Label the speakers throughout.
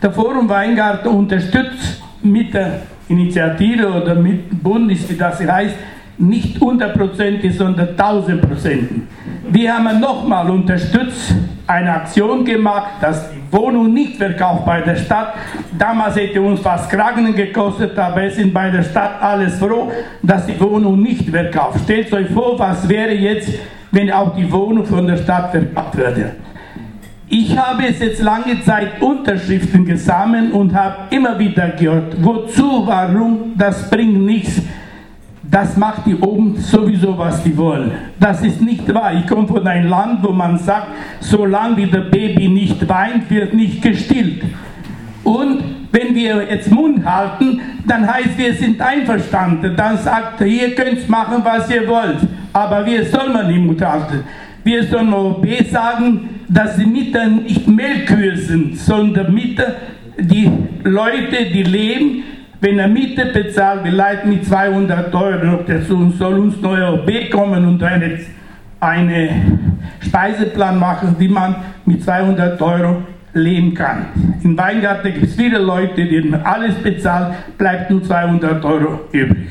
Speaker 1: Der Forum Weingarten unterstützt mit der Initiative oder mit dem Bund, wie das heißt, nicht hundertprozentig, sondern tausendprozentig. Wir haben nochmal unterstützt, eine Aktion gemacht, dass die Wohnung nicht verkauft bei der Stadt. Damals hätte uns fast Kragen gekostet, aber es sind bei der Stadt alles froh, dass die Wohnung nicht verkauft. Stellt euch vor, was wäre jetzt, wenn auch die Wohnung von der Stadt verkauft würde. Ich habe es jetzt lange Zeit Unterschriften gesammelt und habe immer wieder gehört, wozu, warum, das bringt nichts das macht die oben sowieso, was die wollen. Das ist nicht wahr. Ich komme von einem Land, wo man sagt, solange wie das Baby nicht weint, wird nicht gestillt. Und wenn wir jetzt Mund halten, dann heißt, wir sind einverstanden. Dann sagt, ihr könnt machen, was ihr wollt. Aber wir sollen nicht Mund halten. Wir sollen OB sagen, dass die Mütter nicht Melkkühe sind, sondern Mütter, die Leute, die leben, wenn er Miete bezahlt, vielleicht mit 200 Euro, der soll uns neue OB kommen und eine, eine Speiseplan machen, wie man mit 200 Euro leben kann. In Weingarten gibt es viele Leute, die alles bezahlen, bleibt nur 200 Euro übrig.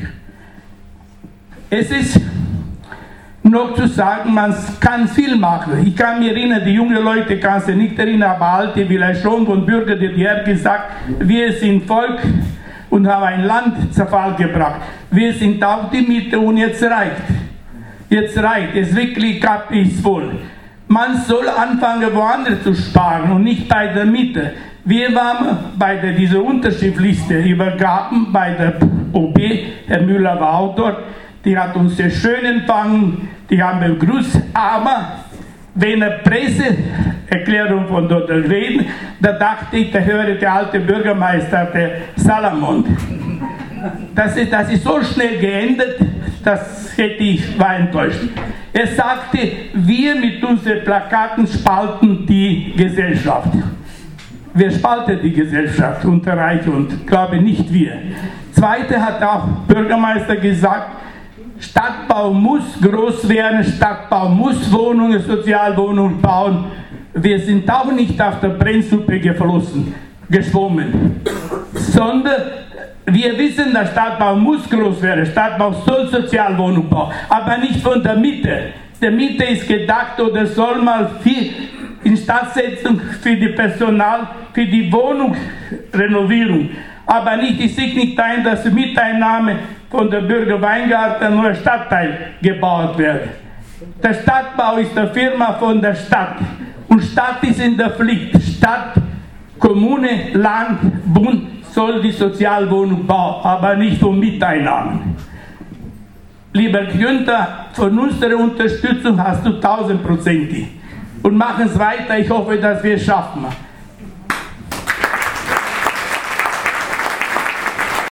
Speaker 1: Es ist noch zu sagen, man kann viel machen. Ich kann mich erinnern, die jungen Leute kann sich nicht erinnern, aber alte vielleicht schon von Bürger, die haben gesagt, wir sind Volk, und haben ein Land zur Fall gebracht. Wir sind auf die Mitte und jetzt reicht. Jetzt reicht es wirklich voll. Man soll anfangen, woanders zu sparen und nicht bei der Mitte. Wir waren bei der, dieser Unterschriftliste übergaben bei der OB, Herr Müller war auch dort, die hat uns sehr schön empfangen, die haben begrüßt, aber wenn er Presseerklärung von dort reden, da dachte ich, da höre der alte Bürgermeister, der Salamon. Das ist, das ist so schnell geändert, das hätte ich, war enttäuscht. Er sagte, wir mit unseren Plakaten spalten die Gesellschaft. Wer spaltet die Gesellschaft unter Reich und glaube nicht wir. Zweite hat auch Bürgermeister gesagt, Stadtbau muss groß werden, Stadtbau muss Wohnungen, Sozialwohnungen bauen. Wir sind auch nicht auf der Brennsuppe geflossen, geschwommen, sondern wir wissen, der Stadtbau muss groß werden, Stadtbau soll Sozialwohnungen bauen, aber nicht von der Mitte. Der Mitte ist gedacht oder soll mal viel in Stadtsetzung für die Personal, für die Wohnungsrenovierung, aber nicht, ich sehe nicht ein, dass Miteinnahme von der Bürger Weingarten nur Stadtteil gebaut wird. Der Stadtbau ist eine Firma von der Stadt und Stadt ist in der Pflicht. Stadt, Kommune, Land, Bund soll die Sozialwohnung bauen, aber nicht von Miteinnahmen. Lieber Günther, von unserer Unterstützung hast du tausendprozentig. Und machen es weiter, ich hoffe, dass wir es schaffen.